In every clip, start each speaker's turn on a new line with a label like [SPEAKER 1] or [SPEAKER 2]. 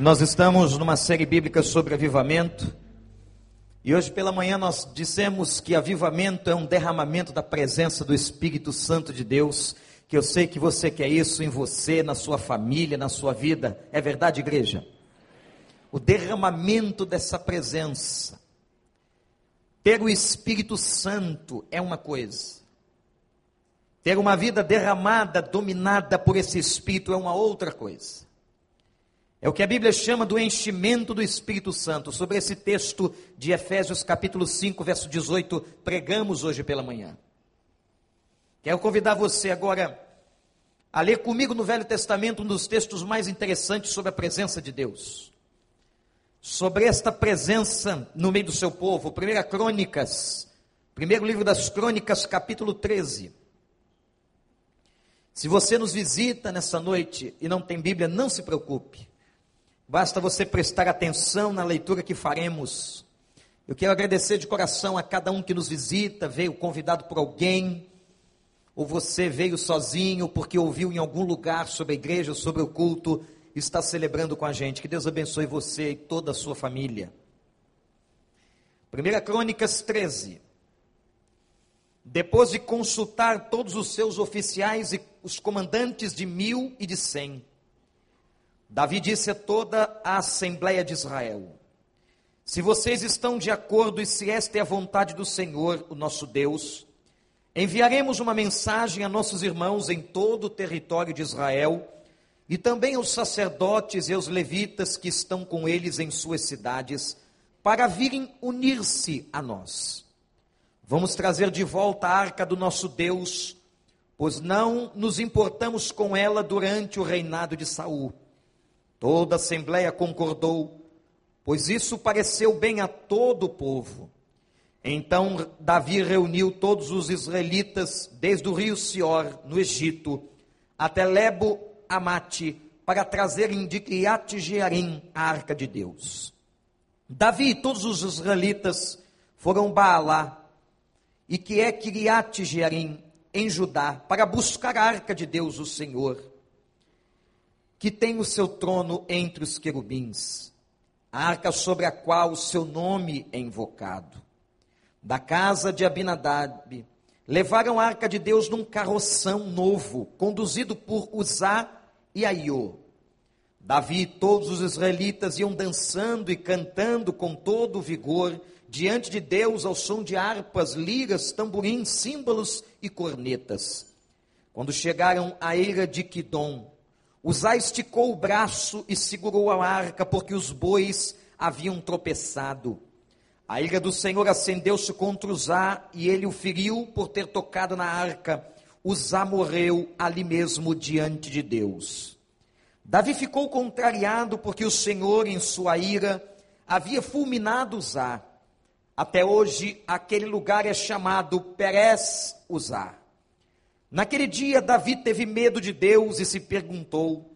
[SPEAKER 1] Nós estamos numa série bíblica sobre avivamento. E hoje pela manhã nós dissemos que avivamento é um derramamento da presença do Espírito Santo de Deus, que eu sei que você quer isso em você, na sua família, na sua vida. É verdade, igreja? O derramamento dessa presença. Ter o Espírito Santo é uma coisa. Ter uma vida derramada, dominada por esse Espírito é uma outra coisa. É o que a Bíblia chama do enchimento do Espírito Santo. Sobre esse texto de Efésios capítulo 5, verso 18, pregamos hoje pela manhã. Quero convidar você agora a ler comigo no Velho Testamento um dos textos mais interessantes sobre a presença de Deus. Sobre esta presença no meio do seu povo. 1 Crônicas, primeiro livro das Crônicas, capítulo 13. Se você nos visita nessa noite e não tem Bíblia, não se preocupe. Basta você prestar atenção na leitura que faremos. Eu quero agradecer de coração a cada um que nos visita, veio convidado por alguém, ou você veio sozinho porque ouviu em algum lugar sobre a igreja, sobre o culto, está celebrando com a gente. Que Deus abençoe você e toda a sua família. 1 Crônicas 13. Depois de consultar todos os seus oficiais e os comandantes de mil e de cem, Davi disse a toda a Assembleia de Israel: Se vocês estão de acordo e se esta é a vontade do Senhor, o nosso Deus, enviaremos uma mensagem a nossos irmãos em todo o território de Israel e também aos sacerdotes e aos levitas que estão com eles em suas cidades, para virem unir-se a nós. Vamos trazer de volta a arca do nosso Deus, pois não nos importamos com ela durante o reinado de Saul. Toda a assembleia concordou, pois isso pareceu bem a todo o povo. Então Davi reuniu todos os israelitas, desde o rio Sior, no Egito, até Lebo Amate, para trazerem de Criate Jearim a arca de Deus. Davi e todos os israelitas foram Baalá, e que é Criate Jearim, em Judá, para buscar a arca de Deus, o Senhor que tem o seu trono entre os querubins, a arca sobre a qual o seu nome é invocado. Da casa de Abinadab, levaram a arca de Deus num carroção novo, conduzido por Uzá e Aiô. Davi e todos os israelitas iam dançando e cantando com todo o vigor diante de Deus ao som de harpas, liras, tamborins, símbolos e cornetas. Quando chegaram à eira de Quidom, Uzá esticou o braço e segurou a arca, porque os bois haviam tropeçado. A ira do Senhor acendeu-se contra Uzá, e ele o feriu por ter tocado na arca. Uzá morreu ali mesmo diante de Deus. Davi ficou contrariado porque o Senhor, em sua ira, havia fulminado Uzá. Até hoje, aquele lugar é chamado Perez Uzá. Naquele dia, Davi teve medo de Deus e se perguntou: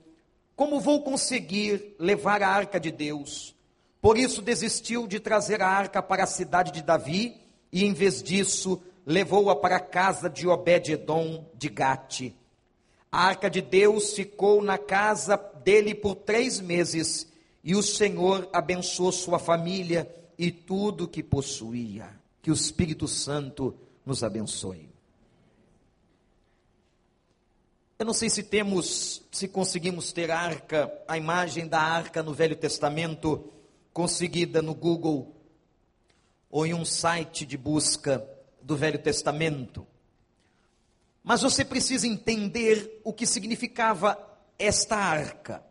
[SPEAKER 1] Como vou conseguir levar a arca de Deus? Por isso desistiu de trazer a arca para a cidade de Davi e, em vez disso, levou-a para a casa de Obed-Edom de Gate. A arca de Deus ficou na casa dele por três meses e o Senhor abençoou sua família e tudo que possuía. Que o Espírito Santo nos abençoe. Eu não sei se temos, se conseguimos ter a arca, a imagem da arca no Velho Testamento, conseguida no Google ou em um site de busca do Velho Testamento. Mas você precisa entender o que significava esta arca.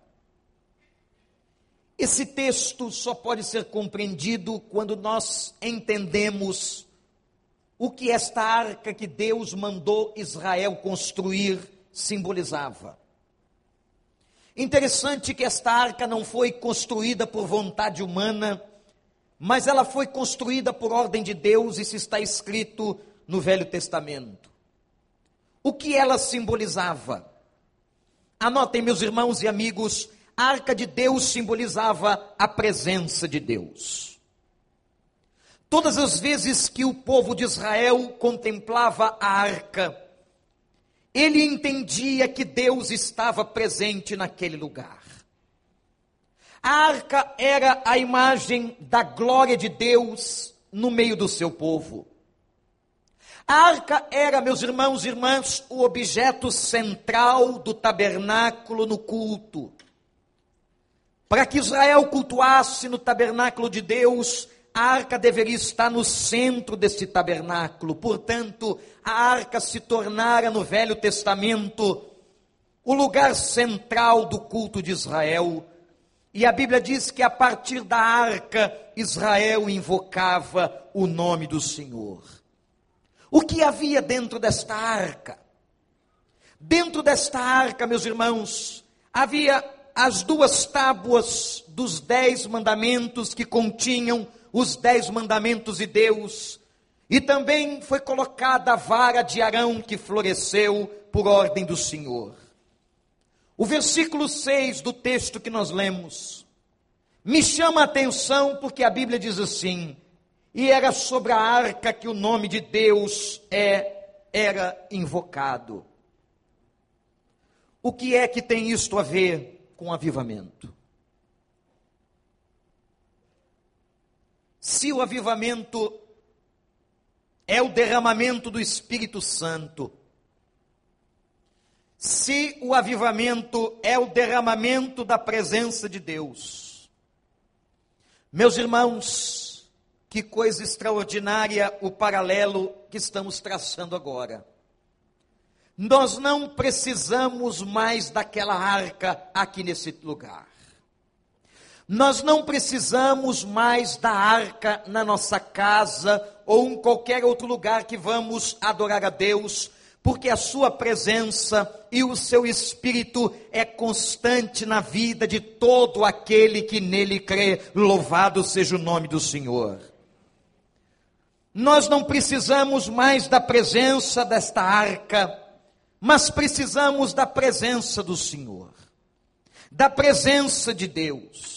[SPEAKER 1] Esse texto só pode ser compreendido quando nós entendemos o que esta arca que Deus mandou Israel construir simbolizava. Interessante que esta arca não foi construída por vontade humana, mas ela foi construída por ordem de Deus, isso está escrito no Velho Testamento. O que ela simbolizava? Anotem, meus irmãos e amigos, a arca de Deus simbolizava a presença de Deus. Todas as vezes que o povo de Israel contemplava a arca, ele entendia que Deus estava presente naquele lugar. A arca era a imagem da glória de Deus no meio do seu povo. A arca era, meus irmãos e irmãs, o objeto central do tabernáculo no culto. Para que Israel cultuasse no tabernáculo de Deus, a arca deveria estar no centro desse tabernáculo. Portanto, a arca se tornara no Velho Testamento o lugar central do culto de Israel. E a Bíblia diz que a partir da arca, Israel invocava o nome do Senhor. O que havia dentro desta arca? Dentro desta arca, meus irmãos, havia as duas tábuas dos dez mandamentos que continham os dez mandamentos de Deus, e também foi colocada a vara de Arão que floresceu por ordem do Senhor. O versículo 6 do texto que nós lemos me chama a atenção porque a Bíblia diz assim: e era sobre a arca que o nome de Deus é, era invocado. O que é que tem isto a ver com avivamento? Se o avivamento é o derramamento do Espírito Santo, se o avivamento é o derramamento da presença de Deus, meus irmãos, que coisa extraordinária o paralelo que estamos traçando agora. Nós não precisamos mais daquela arca aqui nesse lugar. Nós não precisamos mais da arca na nossa casa ou em qualquer outro lugar que vamos adorar a Deus, porque a sua presença e o seu espírito é constante na vida de todo aquele que nele crê. Louvado seja o nome do Senhor. Nós não precisamos mais da presença desta arca, mas precisamos da presença do Senhor, da presença de Deus.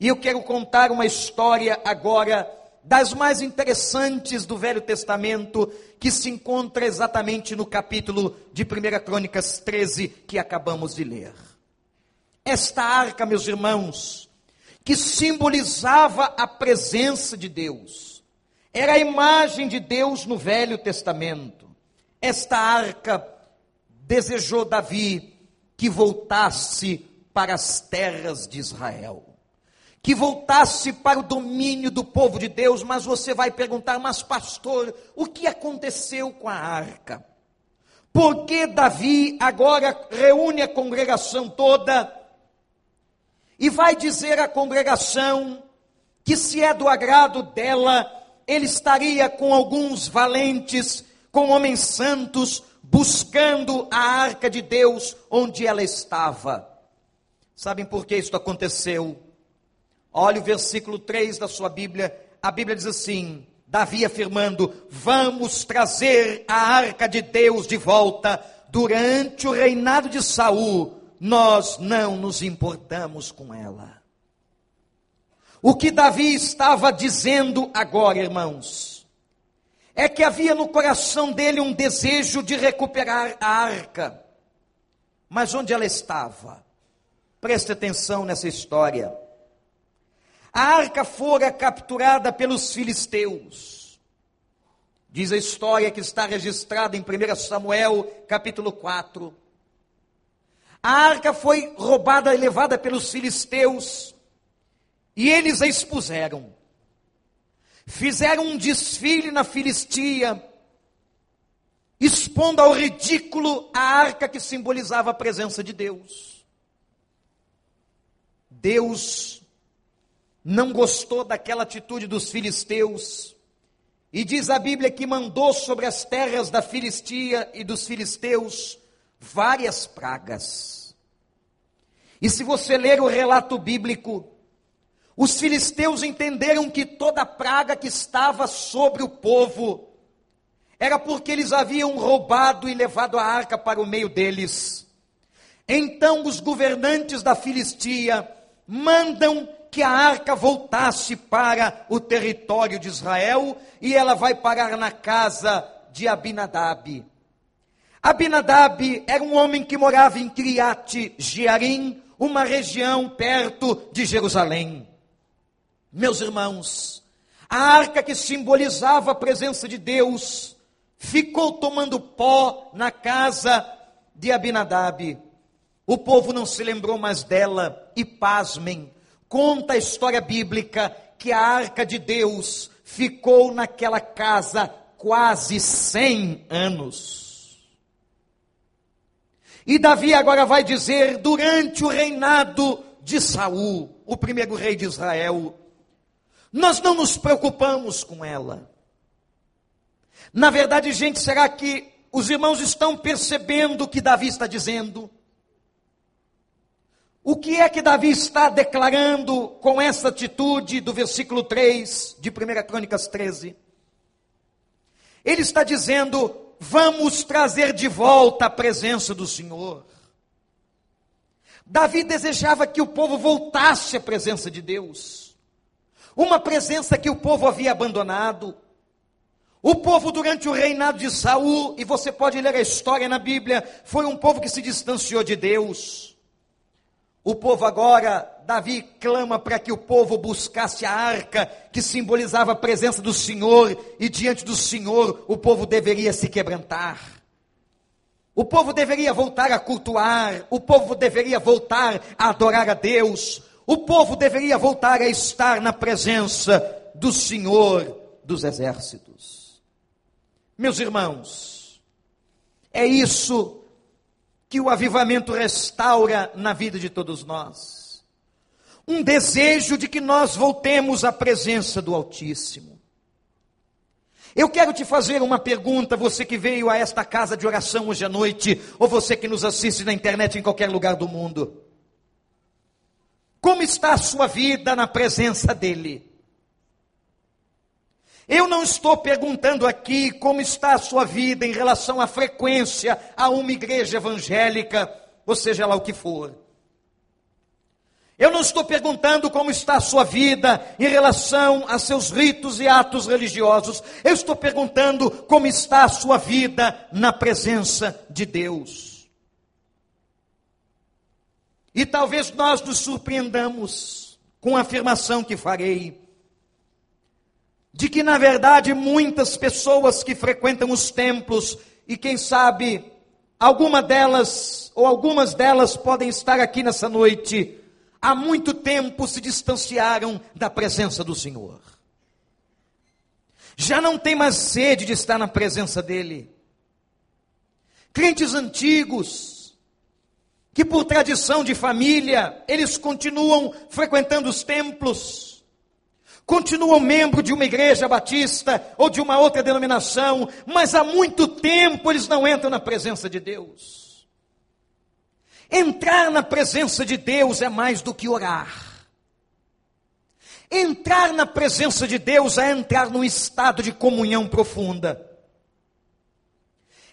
[SPEAKER 1] E eu quero contar uma história agora das mais interessantes do Velho Testamento, que se encontra exatamente no capítulo de 1 Crônicas 13 que acabamos de ler. Esta arca, meus irmãos, que simbolizava a presença de Deus, era a imagem de Deus no Velho Testamento. Esta arca desejou Davi que voltasse para as terras de Israel, que voltasse para o domínio do povo de Deus, mas você vai perguntar, mas pastor, o que aconteceu com a arca? Por que Davi agora reúne a congregação toda e vai dizer à congregação que se é do agrado dela, ele estaria com alguns valentes, com homens santos, buscando a arca de Deus onde ela estava. Sabem por que isso aconteceu? Olha o versículo 3 da sua Bíblia. A Bíblia diz assim: Davi afirmando: Vamos trazer a arca de Deus de volta. Durante o reinado de Saul, nós não nos importamos com ela. O que Davi estava dizendo agora, irmãos, é que havia no coração dele um desejo de recuperar a arca. Mas onde ela estava? Preste atenção nessa história. A arca fora capturada pelos filisteus. Diz a história que está registrada em 1 Samuel, capítulo 4. A arca foi roubada e levada pelos filisteus e eles a expuseram. Fizeram um desfile na Filistia, expondo ao ridículo a arca que simbolizava a presença de Deus. Deus não gostou daquela atitude dos filisteus, e diz a Bíblia que mandou sobre as terras da Filistia e dos filisteus várias pragas. E se você ler o relato bíblico, os filisteus entenderam que toda praga que estava sobre o povo era porque eles haviam roubado e levado a arca para o meio deles. Então os governantes da Filistia mandam que a arca voltasse para o território de Israel e ela vai parar na casa de Abinadab. Abinadab era um homem que morava em Criate Jearim, uma região perto de Jerusalém. Meus irmãos, a arca que simbolizava a presença de Deus ficou tomando pó na casa de Abinadab. O povo não se lembrou mais dela e pasmem, conta a história bíblica que a arca de Deus ficou naquela casa quase 100 anos. E Davi agora vai dizer durante o reinado de Saul, o primeiro rei de Israel, nós não nos preocupamos com ela. Na verdade, gente, será que os irmãos estão percebendo o que Davi está dizendo? O que é que Davi está declarando com essa atitude do versículo 3 de 1 Crônicas 13? Ele está dizendo: vamos trazer de volta a presença do Senhor. Davi desejava que o povo voltasse à presença de Deus, uma presença que o povo havia abandonado. O povo durante o reinado de Saul, e você pode ler a história na Bíblia, foi um povo que se distanciou de Deus. O povo agora, Davi clama para que o povo buscasse a arca que simbolizava a presença do Senhor, e diante do Senhor o povo deveria se quebrantar. O povo deveria voltar a cultuar, o povo deveria voltar a adorar a Deus, o povo deveria voltar a estar na presença do Senhor dos exércitos. Meus irmãos, é isso que o avivamento restaura na vida de todos nós. Um desejo de que nós voltemos à presença do Altíssimo. Eu quero te fazer uma pergunta, você que veio a esta casa de oração hoje à noite, ou você que nos assiste na internet em qualquer lugar do mundo. Como está a sua vida na presença dEle? Eu não estou perguntando aqui como está a sua vida em relação à frequência a uma igreja evangélica, ou seja lá o que for. Eu não estou perguntando como está a sua vida em relação a seus ritos e atos religiosos. Eu estou perguntando como está a sua vida na presença de Deus. E talvez nós nos surpreendamos com a afirmação que farei de que, na verdade, muitas pessoas que frequentam os templos, e quem sabe, alguma delas, ou algumas delas podem estar aqui nessa noite, há muito tempo se distanciaram da presença do Senhor. Já não tem mais sede de estar na presença dEle. Crentes antigos, que por tradição de família, eles continuam frequentando os templos, continuam membro de uma igreja batista ou de uma outra denominação, mas há muito tempo eles não entram na presença de Deus. Entrar na presença de Deus é mais do que orar. Entrar na presença de Deus é entrar num estado de comunhão profunda.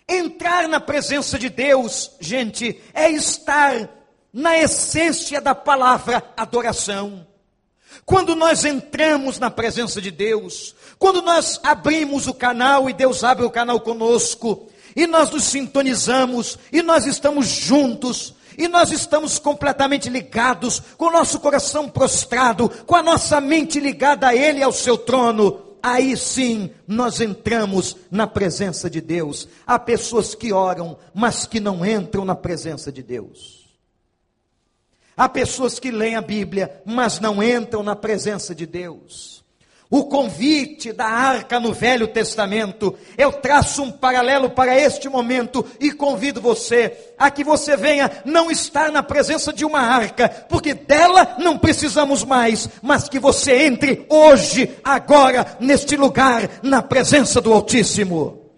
[SPEAKER 1] Entrar na presença de Deus, gente, é estar na essência da palavra adoração. Quando nós entramos na presença de Deus, quando nós abrimos o canal e Deus abre o canal conosco, e nós nos sintonizamos, e nós estamos juntos, e nós estamos completamente ligados, com o nosso coração prostrado, com a nossa mente ligada a Ele e ao seu trono, aí sim nós entramos na presença de Deus. Há pessoas que oram, mas que não entram na presença de Deus. Há pessoas que leem a Bíblia, mas não entram na presença de Deus. O convite da arca no Velho Testamento, eu traço um paralelo para este momento e convido você a que você venha não estar na presença de uma arca, porque dela não precisamos mais, mas que você entre hoje, agora, neste lugar, na presença do Altíssimo.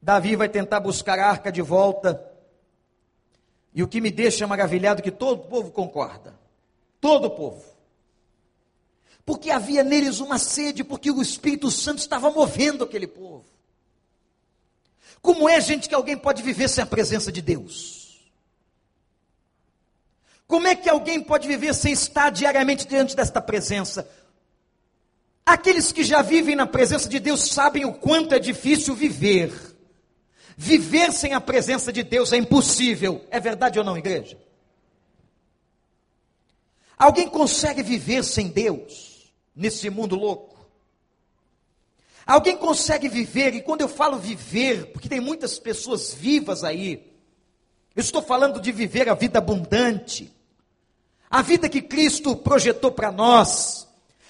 [SPEAKER 1] Davi vai tentar buscar a arca de volta e o que me deixa maravilhado é que todo o povo concorda. Todo o povo. Porque havia neles uma sede, porque o Espírito Santo estava movendo aquele povo. Como é, gente, que alguém pode viver sem a presença de Deus? Como é que alguém pode viver sem estar diariamente diante desta presença? Aqueles que já vivem na presença de Deus sabem o quanto é difícil viver Viver sem a presença de Deus é impossível. É verdade ou não, igreja? Alguém consegue viver sem Deus nesse mundo louco? Alguém consegue viver, e quando eu falo viver, porque tem muitas pessoas vivas aí, eu estou falando de viver a vida abundante, a vida que Cristo projetou para nós,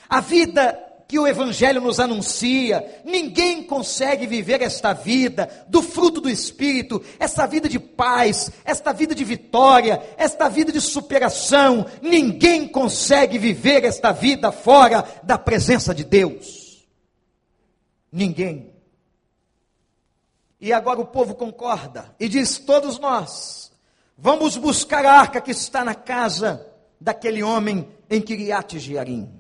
[SPEAKER 1] a vida que o Evangelho nos anuncia. Ninguém consegue viver esta vida do fruto do Espírito, esta vida de paz, esta vida de vitória, esta vida de superação. Ninguém consegue viver esta vida fora da presença de Deus. Ninguém. E agora o povo concorda e diz: todos nós vamos buscar a arca que está na casa daquele homem em Kiriat Jearim.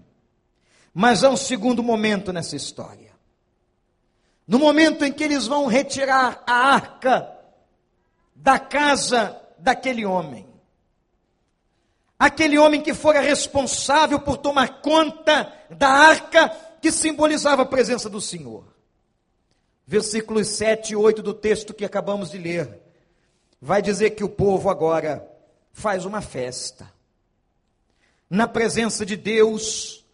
[SPEAKER 1] Mas há um segundo momento nessa história. No momento em que eles vão retirar a arca da casa daquele homem. Aquele homem que fora responsável por tomar conta da arca que simbolizava a presença do Senhor. Versículos 7 e 8 do texto que acabamos de ler. Vai dizer que o povo agora faz uma festa. Na presença de Deus,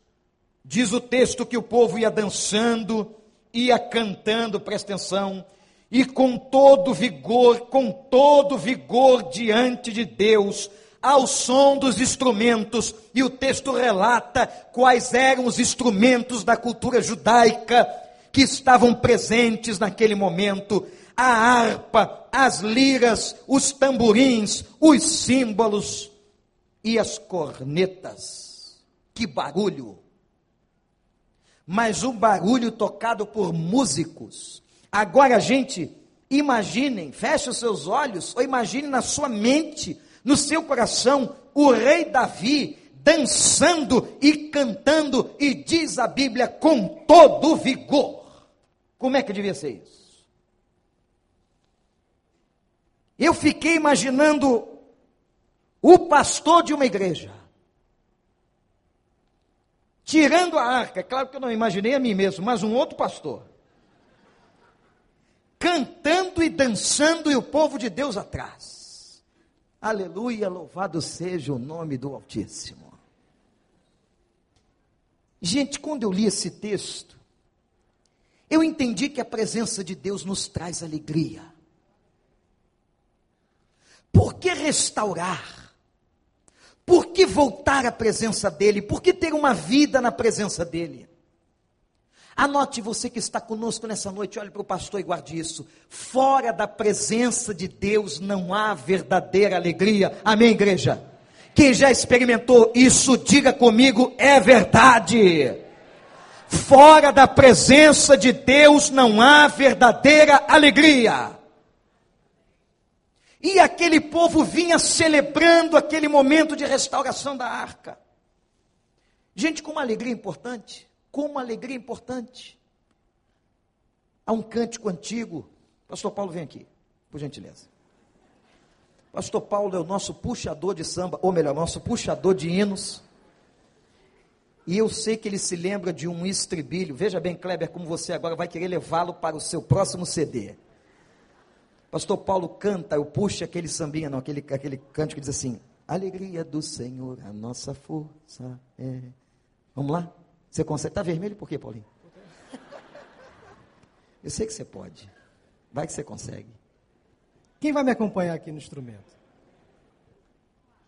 [SPEAKER 1] Diz o texto que o povo ia dançando, ia cantando, presta atenção, e com todo vigor, com todo vigor diante de Deus, ao som dos instrumentos, e o texto relata quais eram os instrumentos da cultura judaica que estavam presentes naquele momento: a harpa, as liras, os tamborins, os símbolos e as cornetas. Que barulho! Mas um barulho tocado por músicos. Agora, gente, imaginem, feche os seus olhos, ou imagine na sua mente, no seu coração, o rei Davi dançando e cantando, e diz a Bíblia com todo vigor. Como é que devia ser isso? Eu fiquei imaginando o pastor de uma igreja tirando a arca, é claro que eu não imaginei a mim mesmo, mas um outro pastor, cantando e dançando e o povo de Deus atrás. Aleluia, louvado seja o nome do Altíssimo. Gente, quando eu li esse texto, eu entendi que a presença de Deus nos traz alegria. Por que restaurar? Por que voltar à presença dEle? Por que ter uma vida na presença dEle? Anote você que está conosco nessa noite, olhe para o pastor e guarde isso. Fora da presença de Deus não há verdadeira alegria. Amém, igreja? Quem já experimentou isso, diga comigo, é verdade. Fora da presença de Deus não há verdadeira alegria. E aquele povo vinha celebrando aquele momento de restauração da arca. Gente, com uma alegria importante, com uma alegria importante. Há um cântico antigo. Pastor Paulo, vem aqui, por gentileza. Pastor Paulo é o nosso puxador de samba, ou melhor, nosso puxador de hinos. E eu sei que ele se lembra de um estribilho. Veja bem, Kleber, como você agora vai querer levá-lo para o seu próximo CD. Pastor Paulo canta, eu puxo aquele sambinha, não, aquele, aquele canto que diz assim: Alegria do Senhor, a nossa força é. Vamos lá? Você consegue? Está vermelho por quê, Paulinho? Eu sei que você pode. Vai que você consegue.
[SPEAKER 2] Quem vai me acompanhar aqui no instrumento?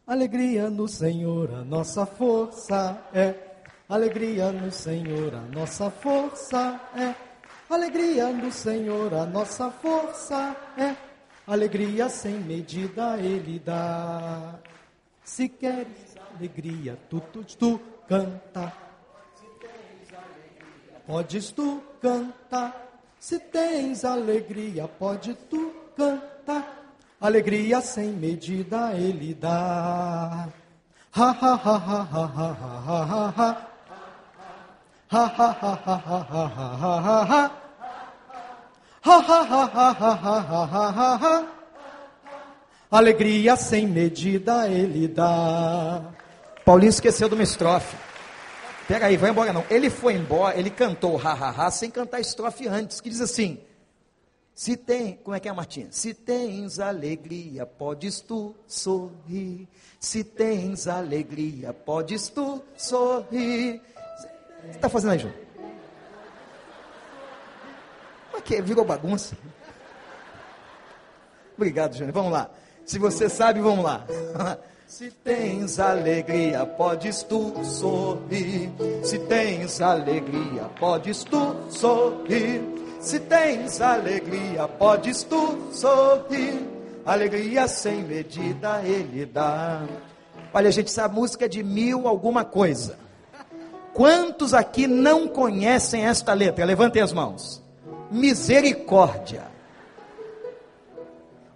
[SPEAKER 2] Alegria no Senhor, a nossa força é. Alegria no Senhor, a nossa força é. Alegria no Senhor, a nossa força é. Alegria sem medida Ele dá. Se queres alegria, tu, tu, tu canta. Podes tu cantar. Se tens alegria, pode tu cantar. Alegria sem medida Ele dá. Ha ha ha ha ha ha ha ha. Ha ha ha ha ha ha ha ha ha. Ha ha ha ha ha ha ha. Alegria sem medida ele dá.
[SPEAKER 1] Paulinho esqueceu de uma estrofe. Pega aí, vai embora não. Ele foi embora, ele cantou ha ha ha sem cantar a estrofe antes, que diz assim: Se tem, como é que é, Martinha? Se tens alegria, podes tu sorrir. Se tens alegria, podes tu sorrir. Você está fazendo aí, João? O que? Virou bagunça? Obrigado, Júnior. Vamos lá. Se você sabe, vamos lá. Se tens alegria, podes tu sorrir. Se tens alegria, podes tu sorrir. Se tens alegria, podes tu sorrir. Alegria sem medida ele dá. Olha, gente, essa música é de mil alguma coisa. Quantos aqui não conhecem esta letra? Levantem as mãos. Misericórdia.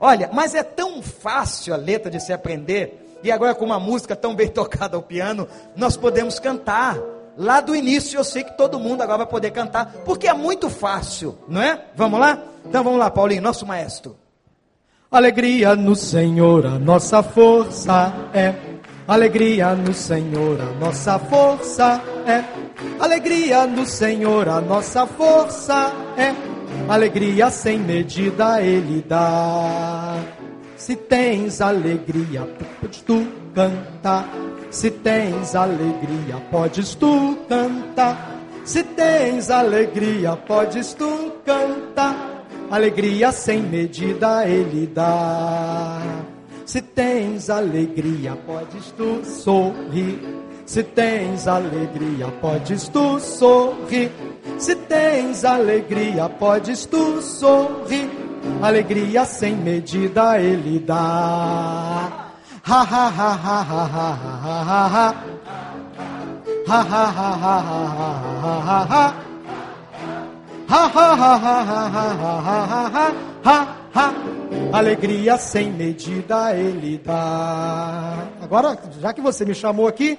[SPEAKER 1] Olha, mas é tão fácil a letra de se aprender. E agora com uma música tão bem tocada ao piano, nós podemos cantar. Lá do início eu sei que todo mundo agora vai poder cantar, porque é muito fácil, não é? Vamos lá? Então vamos lá, Paulinho, nosso maestro.
[SPEAKER 2] Alegria no Senhor, a nossa força é. Alegria no Senhor, a nossa força é. Alegria no Senhor, a nossa força é. Alegria sem medida Ele dá. Se tens alegria, tu cantar se tens alegria, podes tu cantar. Se tens alegria, podes tu cantar. Alegria sem medida ele dá. Se tens alegria, podes tu sorrir. Se tens alegria, podes tu sorrir. Se tens alegria, podes tu sorrir. Alegria sem medida ele dá. Ha ha ha ha ha ha ha ha ha. Ha ha ha ha ha ha ha ha. Ha ha ha ha ha ha ha ha. Alegria sem medida ele dá. Agora, já que você me chamou aqui,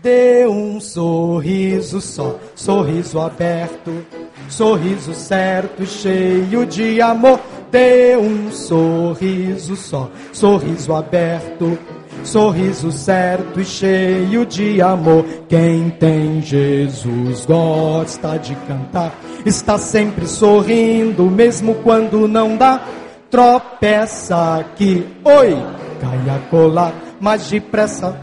[SPEAKER 2] Dê um sorriso só, sorriso aberto, sorriso certo, cheio de amor. Dê um sorriso só, sorriso aberto, sorriso certo e cheio de amor. Quem tem Jesus gosta de cantar, está sempre sorrindo, mesmo quando não dá. Tropeça aqui, oi, cai a colar, mas depressa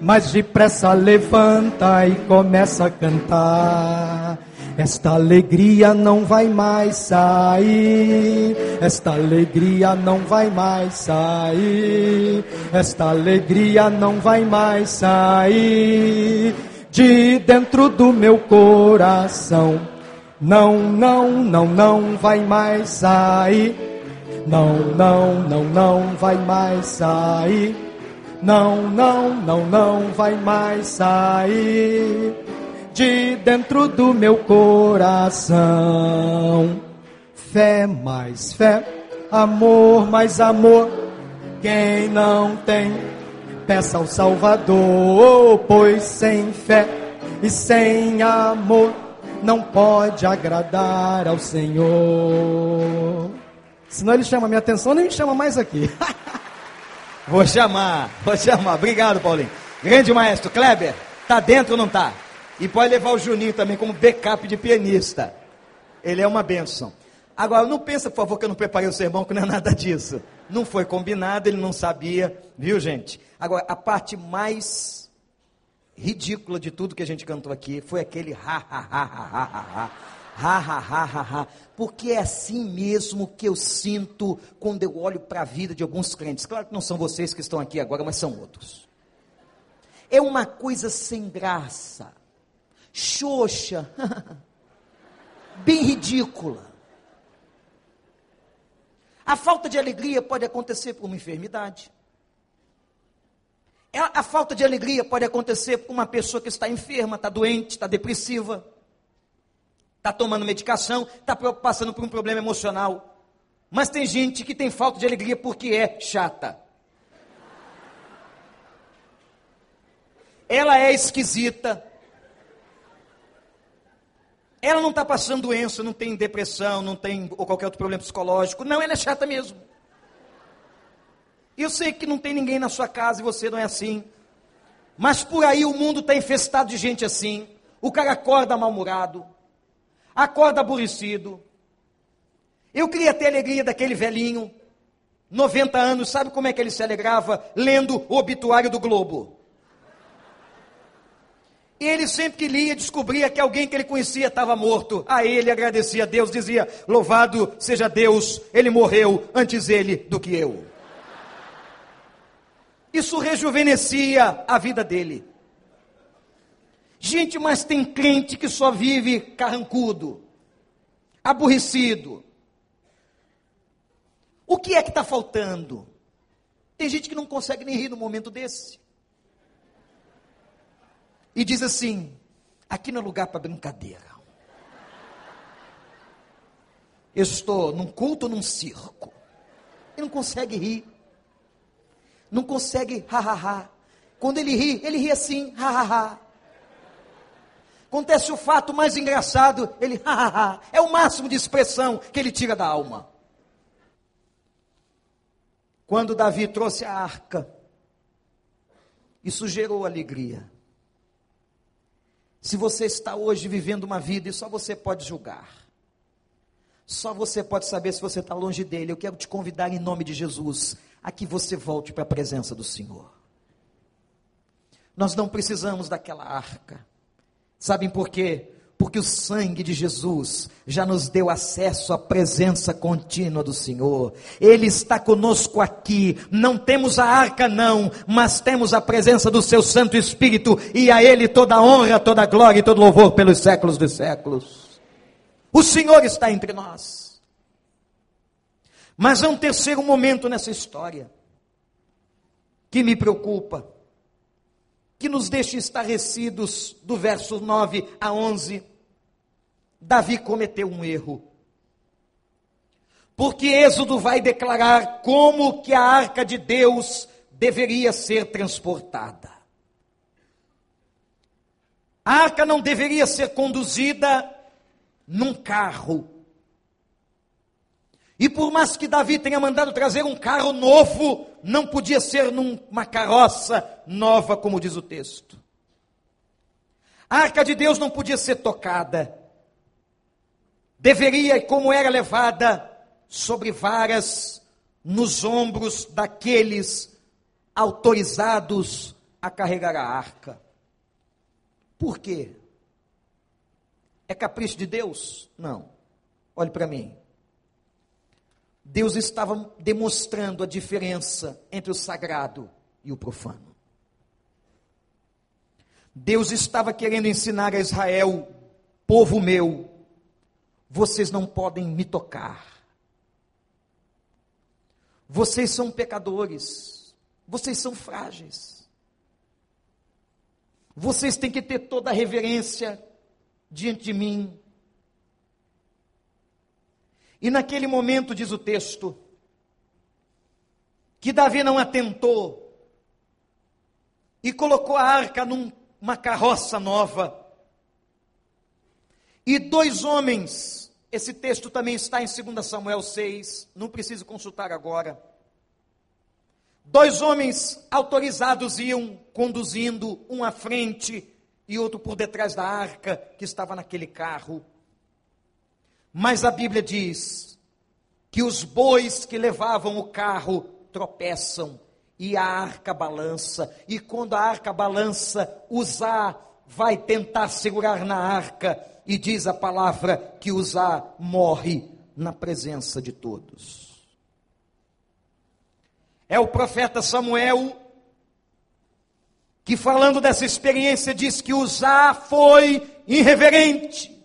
[SPEAKER 2] mas depressa levanta e começa a cantar. Esta alegria não vai mais sair. Esta alegria não vai mais sair. Esta alegria não vai mais sair de dentro do meu coração. Não, não, não, não vai mais sair. Não, não, não, não vai mais sair. Não, não, não, não vai mais sair de dentro do meu coração. Fé mais fé, amor mais amor. Quem não tem, peça ao Salvador, pois sem fé e sem amor não pode agradar ao Senhor. Senão ele chama minha atenção, nem me chama mais aqui.
[SPEAKER 1] vou chamar, vou chamar. Obrigado, Paulinho. Grande maestro Kleber, tá dentro ou não tá? E pode levar o Juninho também como backup de pianista. Ele é uma benção. Agora, não pensa, por favor, que eu não preparei o sermão, que não é nada disso. Não foi combinado, ele não sabia, viu, gente? Agora, a parte mais ridícula de tudo que a gente cantou aqui foi aquele ha ha ha ha ha ha. Ha, ha, ha, ha, ha, porque é assim mesmo que eu sinto quando eu olho para a vida de alguns crentes. Claro que não são vocês que estão aqui agora, mas são outros. É uma coisa sem graça, xoxa, bem ridícula. A falta de alegria pode acontecer por uma enfermidade. É, a falta de alegria pode acontecer por uma pessoa que está enferma, está doente, está depressiva, está tomando medicação, está passando por um problema emocional. Mas tem gente que tem falta de alegria porque é chata. Ela é esquisita, ela não está passando doença, não tem depressão, não tem ou qualquer outro problema psicológico. Não, ela é chata mesmo. Eu sei que não tem ninguém na sua casa e você não é assim. Mas por aí o mundo está infestado de gente assim. O cara acorda mal-humorado. acorda aborrecido. Eu queria ter a alegria daquele velhinho, 90 anos, sabe como é que ele se alegrava? Lendo o obituário do Globo. Ele sempre que lia, descobria que alguém que ele conhecia estava morto. A ele agradecia a Deus, dizia: Louvado seja Deus, ele morreu antes ele do que eu. Isso rejuvenescia a vida dele. Gente, mas tem crente que só vive carrancudo, aborrecido. O que é que está faltando? Tem gente que não consegue nem rir no momento desse. E diz assim: aqui não é lugar para brincadeira. Eu estou num culto, num circo. E não consegue rir. Não consegue ha, ha, ha. Quando ele ri, ele ri assim, ha, ha, ha. Acontece o fato mais engraçado, ele ha, ha, ha. É o máximo de expressão que ele tira da alma. Quando Davi trouxe a arca, isso gerou alegria. Se você está hoje vivendo uma vida e só você pode julgar, só você pode saber se você está longe dele, eu quero te convidar em nome de Jesus a que você volte para a presença do Senhor. Nós não precisamos daquela arca. Sabem por quê? porque o sangue de Jesus já nos deu acesso à presença contínua do Senhor. Ele está conosco aqui. Não temos a arca, não, mas temos a presença do seu Santo Espírito e a Ele toda a honra, toda a glória e todo louvor pelos séculos dos séculos. O Senhor está entre nós. Mas há um terceiro momento nessa história que me preocupa que nos deixa estarrecidos do verso 9 a 11. Davi cometeu um erro. Porque Êxodo vai declarar como que a arca de Deus deveria ser transportada. A arca não deveria ser conduzida num carro. E por mais que Davi tenha mandado trazer um carro novo, não podia ser numa carroça nova, como diz o texto. A arca de Deus não podia ser tocada. Deveria, como era levada, sobre varas nos ombros daqueles autorizados a carregar a arca. Por quê? É capricho de Deus? Não. Olhe para mim. Deus estava demonstrando a diferença entre o sagrado e o profano. Deus estava querendo ensinar a Israel, povo meu, vocês não podem me tocar. Vocês são pecadores. Vocês são frágeis. Vocês têm que ter toda a reverência diante de mim. E naquele momento, diz o texto, que Davi não atentou e colocou a arca numa carroça nova. E dois homens, esse texto também está em 2 Samuel 6, não preciso consultar agora. Dois homens autorizados iam conduzindo, um à frente e outro por detrás da arca que estava naquele carro. Mas a Bíblia diz que os bois que levavam o carro tropeçam e a arca balança, e quando a arca balança, Uzá vai tentar segurar na arca, e diz a palavra que Uzá morre na presença de todos. É o profeta Samuel que, falando dessa experiência, diz que Uzá foi irreverente,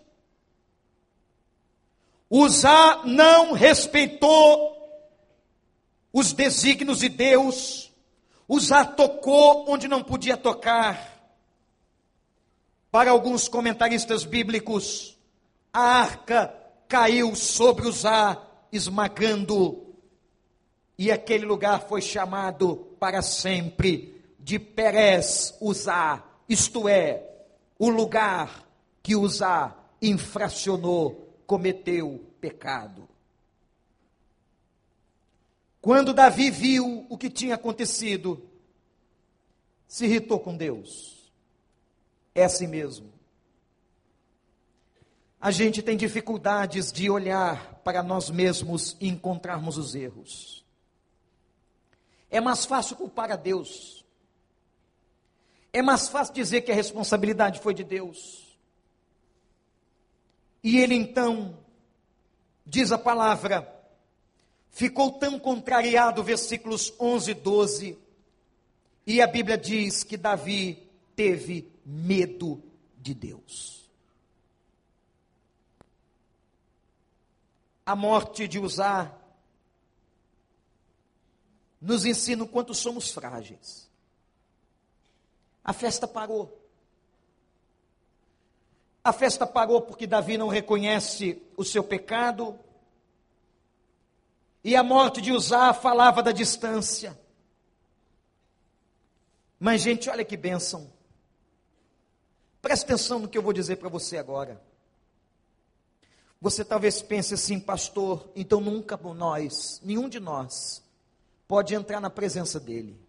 [SPEAKER 1] Uzá não respeitou os desígnios de Deus. Uzá tocou onde não podia tocar. Para alguns comentaristas bíblicos, a arca caiu sobre Uzá, esmagando, e aquele lugar foi chamado para sempre de Perez Uzá, isto é, o lugar que Uzá infracionou cometeu pecado. Quando Davi viu o que tinha acontecido, se irritou com Deus. É assim mesmo. a gente tem dificuldades de olhar para nós mesmos e encontrarmos os erros. É mais fácil culpar a Deus. É mais fácil dizer que a responsabilidade foi de Deus. E ele então, diz a palavra, ficou tão contrariado, versículos 11 e 12, e a Bíblia diz que Davi teve medo de Deus. A morte de Uzá nos ensina o quanto somos frágeis. A festa parou. A festa parou porque Davi não reconhece o seu pecado. E a morte de Uzá falava da distância. Mas, gente, olha que bênção. Presta atenção no que eu vou dizer para você agora. Você talvez pense assim, pastor, então nunca nós, nenhum de nós, pode entrar na presença dele.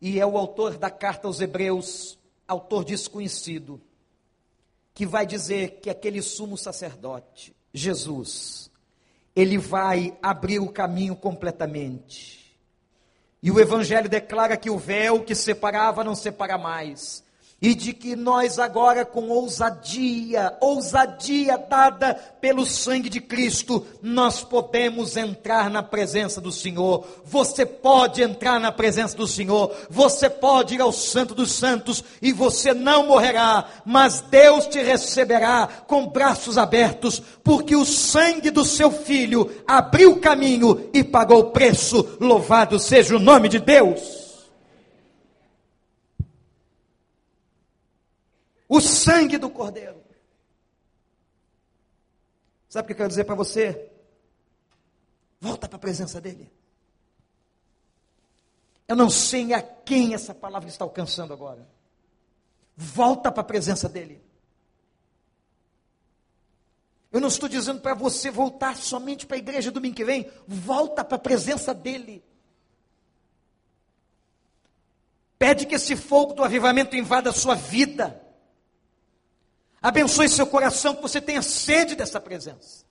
[SPEAKER 1] E é o autor da carta aos Hebreus, autor desconhecido, que vai dizer que aquele sumo sacerdote, Jesus, ele vai abrir o caminho completamente. E o Evangelho declara que o véu que separava não separa mais e de que nós agora com ousadia, ousadia dada pelo sangue de Cristo, nós podemos entrar na presença do Senhor. Você pode entrar na presença do Senhor, você pode ir ao Santo dos Santos e você não morrerá, mas Deus te receberá com braços abertos, porque o sangue do seu filho abriu o caminho e pagou o preço. Louvado seja o nome de Deus. O sangue do Cordeiro. Sabe o que eu quero dizer para você? Volta para a presença dele. Eu não sei a quem essa palavra está alcançando agora. Volta para a presença dele. Eu não estou dizendo para você voltar somente para a igreja domingo que vem. Volta para a presença dele. Pede que esse fogo do avivamento invada a sua vida. Abençoe seu coração, que você tenha sede dessa presença.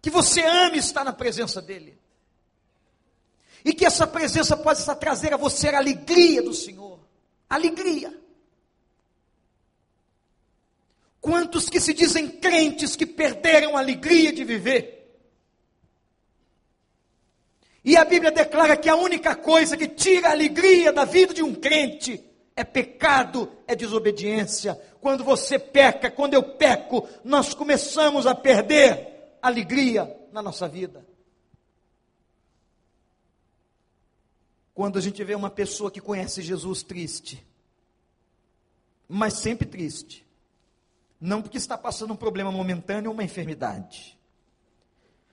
[SPEAKER 1] Que você ame estar na presença dEle. E que essa presença possa trazer a você a alegria do Senhor. Alegria. Quantos que se dizem crentes que perderam a alegria de viver? E a Bíblia declara que a única coisa que tira a alegria da vida de um crente é pecado, é desobediência. Quando você peca, quando eu peco, nós começamos a perder alegria na nossa vida. Quando a gente vê uma pessoa que conhece Jesus triste, mas sempre triste, não porque está passando um problema momentâneo ou uma enfermidade,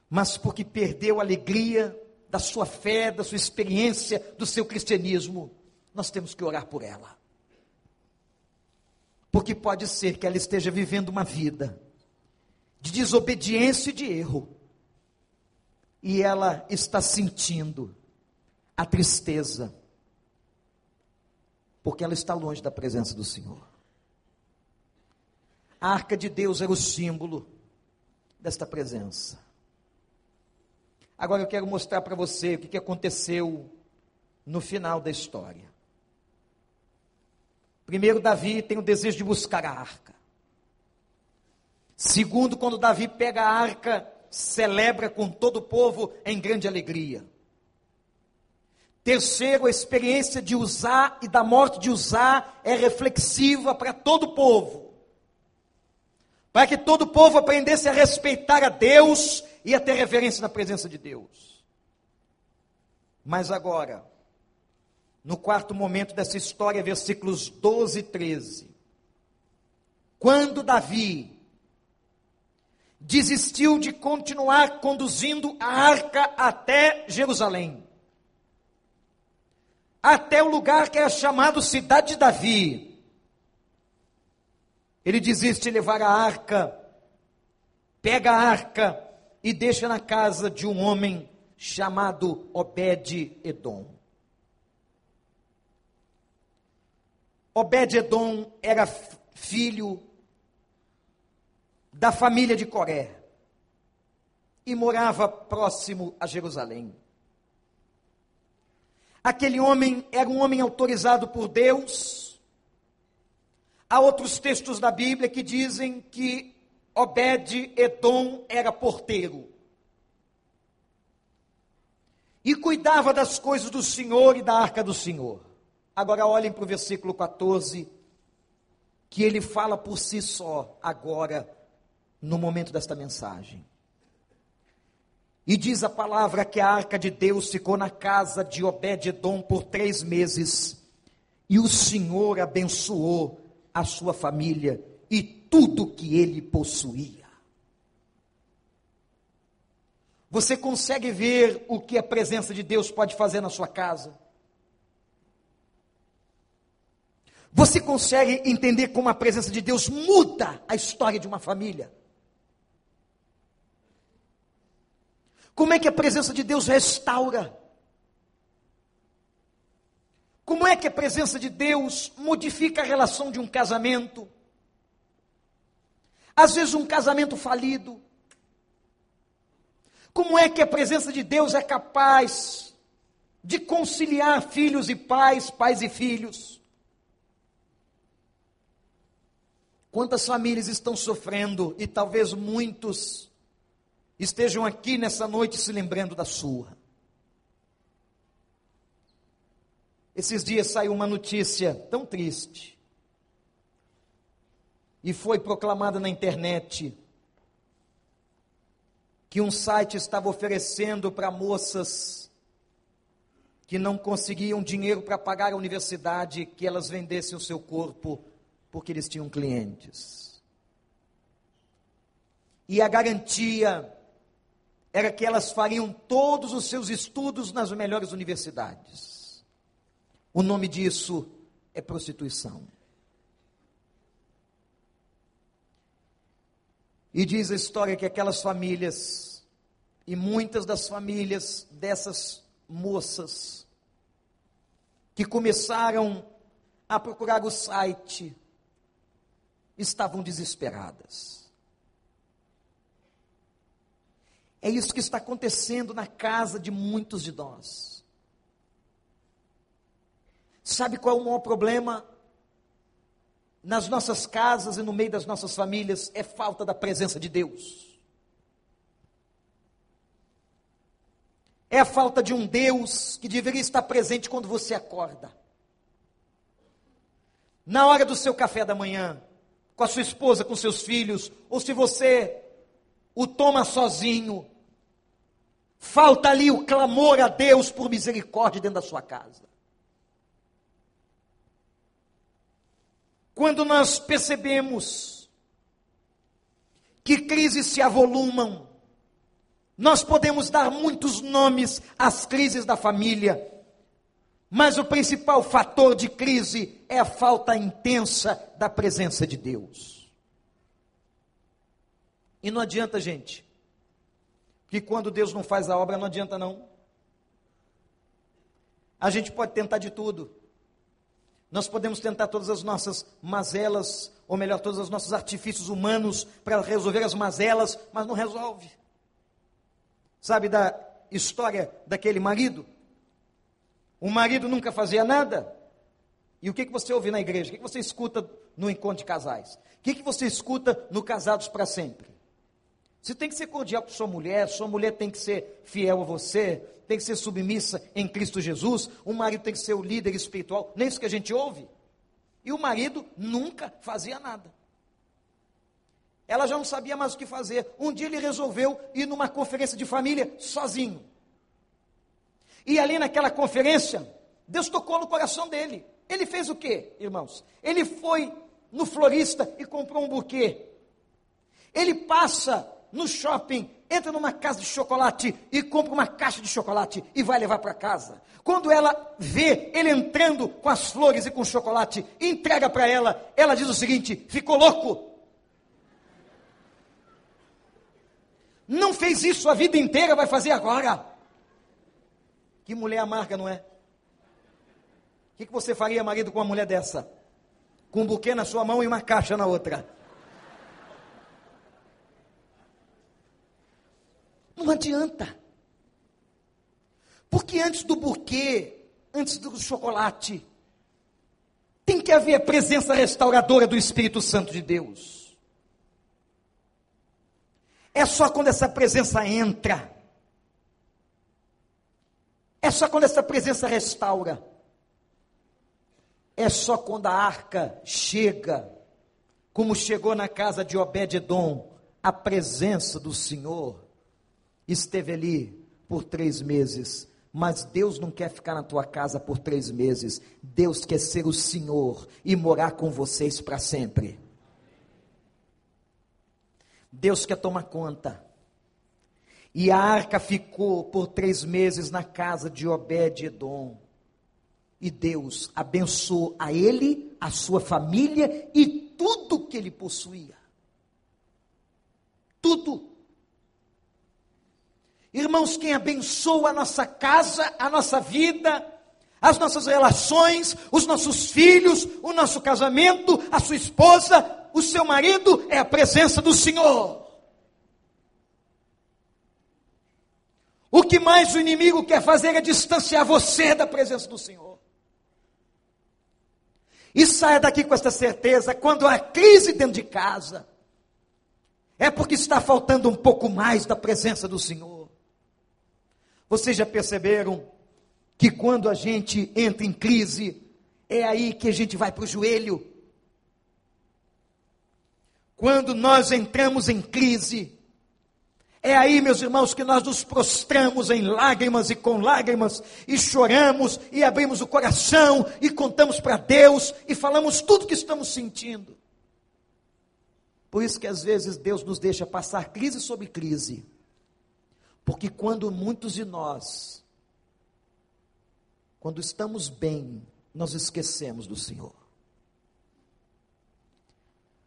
[SPEAKER 1] mas porque perdeu a alegria da sua fé, da sua experiência, do seu cristianismo nós temos que orar por ela. Porque pode ser que ela esteja vivendo uma vida de desobediência e de erro. E ela está sentindo a tristeza, porque ela está longe da presença do Senhor. A arca de Deus era o símbolo desta presença. Agora eu quero mostrar para você o que aconteceu no final da história. Primeiro, Davi tem o desejo de buscar a arca. Segundo, quando Davi pega a arca, celebra com todo o povo em grande alegria. Terceiro, a experiência de usar e da morte de usar é reflexiva para todo o povo. Para que todo o povo aprendesse a respeitar a Deus e a ter reverência na presença de Deus. Mas agora, no quarto momento dessa história, versículos 12 e 13. Quando Davi desistiu de continuar conduzindo a arca até Jerusalém, até o lugar que era chamado Cidade de Davi, ele desiste de levar a arca, pega a arca e deixa na casa de um homem chamado Obed-Edom. Obed-Edom era filho da família de Coré e morava próximo a Jerusalém. Aquele homem era um homem autorizado por Deus. Há outros textos da Bíblia que dizem que Obed-Edom era porteiro. E cuidava das coisas do Senhor e da arca do Senhor. Agora olhem para o versículo 14, que ele fala por si só, agora, no momento desta mensagem. E diz a palavra que a arca de Deus ficou na casa de Obed-Edom por três meses, e o Senhor abençoou a sua família e tudo que ele possuía. Você consegue ver o que a presença de Deus pode fazer na sua casa? Você consegue entender como a presença de Deus muda a história de uma família? Como é que a presença de Deus restaura? Como é que a presença de Deus modifica a relação de um casamento? Às vezes, um casamento falido. Como é que a presença de Deus é capaz de conciliar filhos e pais, pais e filhos? Quantas famílias estão sofrendo e talvez muitos estejam aqui nessa noite se lembrando da sua. Esses dias saiu uma notícia tão triste. E foi proclamada na internet que um site estava oferecendo para moças que não conseguiam dinheiro para pagar a universidade que elas vendessem o seu corpo porque eles tinham clientes. E a garantia era que elas fariam todos os seus estudos nas melhores universidades. O nome disso é prostituição. E diz a história que aquelas famílias, e muitas das famílias dessas moças, que começaram a procurar o site, estavam desesperadas. É isso que está acontecendo na casa de muitos de nós. Sabe qual é o maior problema nas nossas casas e no meio das nossas famílias? É falta da presença de Deus. É a falta de um Deus que deveria estar presente quando você acorda. Na hora do seu café da manhã, com a sua esposa, com seus filhos, ou se você o toma sozinho, Falta ali o clamor a Deus por misericórdia dentro da sua casa. Quando nós percebemos que crises se avolumam, nós podemos dar muitos nomes às crises da família, mas o principal fator de crise é a falta intensa da presença de Deus. E não adianta, gente, que quando Deus não faz a obra não adianta não. A gente pode tentar de tudo. Nós podemos tentar todas as nossas mazelas, ou melhor, todos os nossos artifícios humanos para resolver as mazelas, mas não resolve. Sabe da história daquele marido? O marido nunca fazia nada. E o que, que você ouve na igreja? O que, que você escuta no encontro de casais? O que, que você escuta no Casados para Sempre? Você tem que ser cordial com sua mulher, sua mulher tem que ser fiel a você, tem que ser submissa em Cristo Jesus, o marido tem que ser o líder espiritual, nem isso que a gente ouve. E o marido nunca fazia nada. Ela já não sabia mais o que fazer. Um dia ele resolveu ir numa conferência de família sozinho. E ali naquela conferência, Deus tocou no coração dele. Ele fez o quê, irmãos? Ele foi no florista e comprou um buquê. Ele passa no shopping, entra numa casa de chocolate e compra uma caixa de chocolate e vai levar para casa. Quando ela vê ele entrando com as flores e com o chocolate, entrega para ela, ela diz o seguinte: ficou louco? Não fez isso a vida inteira, vai fazer agora. Que mulher amarga, não é? O que, que você faria, marido, com uma mulher dessa? com um buquê na sua mão e uma caixa na outra. Não adianta. Porque antes do buquê, antes do chocolate, tem que haver a presença restauradora do Espírito Santo de Deus. É só quando essa presença entra, é só quando essa presença restaura, é só quando a arca chega, como chegou na casa de Obed-Edom, a presença do Senhor esteve ali por três meses mas Deus não quer ficar na tua casa por três meses. Deus quer ser o Senhor e morar com vocês para sempre. Deus quer tomar conta. E a arca ficou por três meses na casa de Obed-Edom. E Deus abençoou a ele, a sua família e tudo que ele possuía. Tudo. Irmãos, quem abençoa a nossa casa, a nossa vida, as nossas relações, os nossos filhos, o nosso casamento, a sua esposa, o seu marido, é a presença do Senhor. O que mais o inimigo quer fazer é distanciar você da presença do Senhor. E saia daqui com esta certeza: quando há crise dentro de casa, é porque está faltando um pouco mais da presença do Senhor. Vocês já perceberam que quando a gente entra em crise, é aí que a gente vai para o joelho? Quando nós entramos em crise, é aí, meus irmãos, que nós nos prostramos em lágrimas e com lágrimas, e choramos, e abrimos o coração, e contamos para Deus, e falamos tudo que estamos sentindo. Por isso que às vezes Deus nos deixa passar crise sobre crise, porque quando muitos de nós, quando estamos bem, nós esquecemos do Senhor.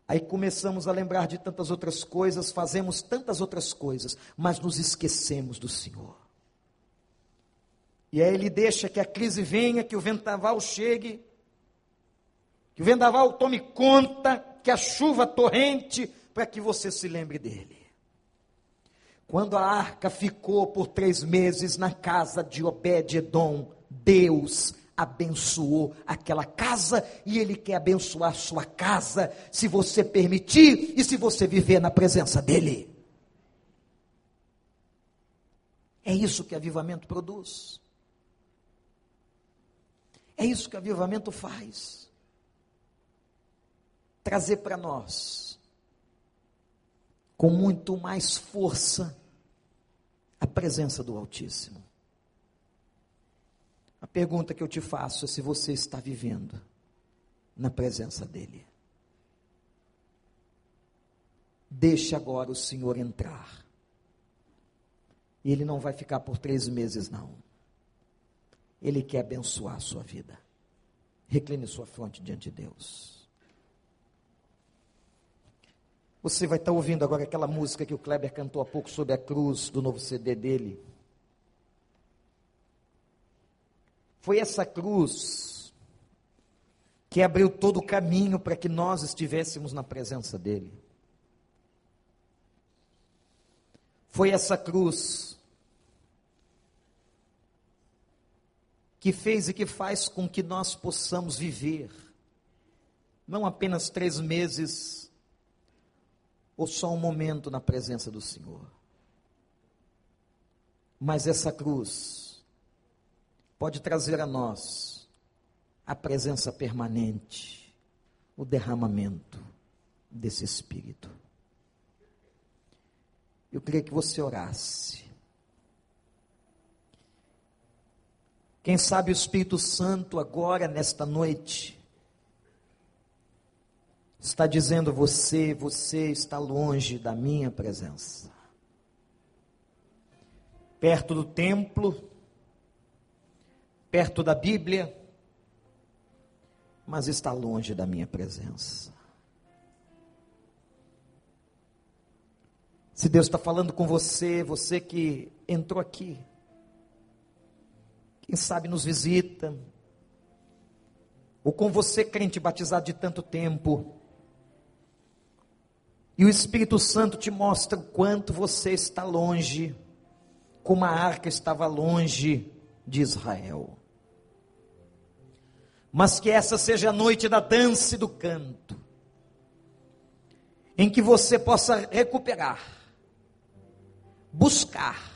[SPEAKER 1] Aí começamos a lembrar de tantas outras coisas, fazemos tantas outras coisas, mas nos esquecemos do Senhor. E aí ele deixa que a crise venha, que o vendaval chegue, que o vendaval tome conta, que a chuva torrente, para que você se lembre dele. Quando a arca ficou por três meses na casa de Obed-Edom, Deus abençoou aquela casa e Ele quer abençoar sua casa, se você permitir e se você viver na presença dEle. É isso que avivamento produz. É isso que avivamento faz. Trazer para nós com muito mais força a presença do Altíssimo. A pergunta que eu te faço é se você está vivendo na presença dEle. Deixe agora o Senhor entrar. E Ele não vai ficar por três meses, não. Ele quer abençoar a sua vida. Recline sua fronte diante de Deus. Você vai estar ouvindo agora aquela música que o Kleber cantou há pouco sobre a cruz do novo CD dele. Foi essa cruz que abriu todo o caminho para que nós estivéssemos na presença dele. Foi essa cruz que fez e que faz com que nós possamos viver, não apenas três meses, ou só um momento na presença do Senhor. Mas essa cruz pode trazer a nós a presença permanente, o derramamento desse Espírito. Eu queria que você orasse. Quem sabe o Espírito Santo agora, nesta noite, está dizendo você, você está longe da minha presença. Perto do templo, perto da Bíblia, mas está longe da minha presença. Se Deus está falando com você, você que entrou aqui, quem sabe nos visita, ou com você, crente batizado de tanto tempo, e o Espírito Santo te mostra o quanto você está longe, como a arca estava longe de Israel. Mas que essa seja a noite da dança e do canto, em que você possa recuperar, buscar,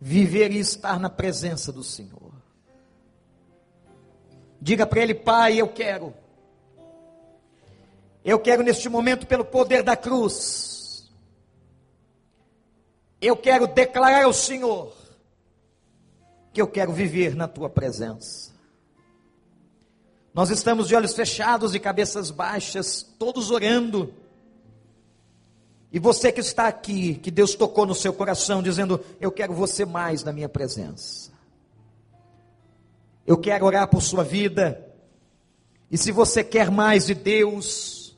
[SPEAKER 1] viver e estar na presença do Senhor. Diga para Ele, Pai, eu quero. Eu quero neste momento, pelo poder da cruz, eu quero declarar ao Senhor que eu quero viver na tua presença. Nós estamos de olhos fechados e cabeças baixas, todos orando. E você que está aqui, que Deus tocou no seu coração, dizendo: Eu quero você mais na minha presença. Eu quero orar por sua vida. E se você quer mais de Deus,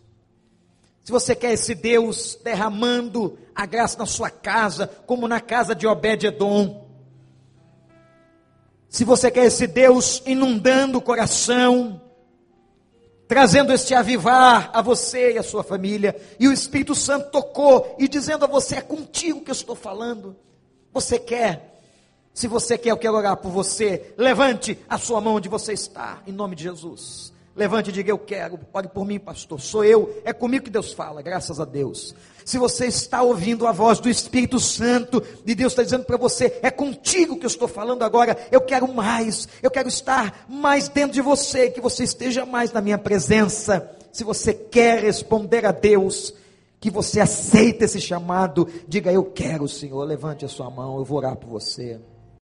[SPEAKER 1] se você quer esse Deus derramando a graça na sua casa, como na casa de Obed-Edom, se você quer esse Deus inundando o coração, trazendo este avivar a você e a sua família. E o Espírito Santo tocou e dizendo a você: é contigo que eu estou falando. Você quer? Se você quer, eu quero orar por você. Levante a sua mão onde você está, em nome de Jesus. Levante e diga: Eu quero. Ore por mim, pastor. Sou eu. É comigo que Deus fala, graças a Deus. Se você está ouvindo a voz do Espírito Santo, e Deus está dizendo para você: É contigo que eu estou falando agora. Eu quero mais. Eu quero estar mais dentro de você. Que você esteja mais na minha presença. Se você quer responder a Deus, que você aceita esse chamado, diga: Eu quero, Senhor. Levante a sua mão. Eu vou orar por você.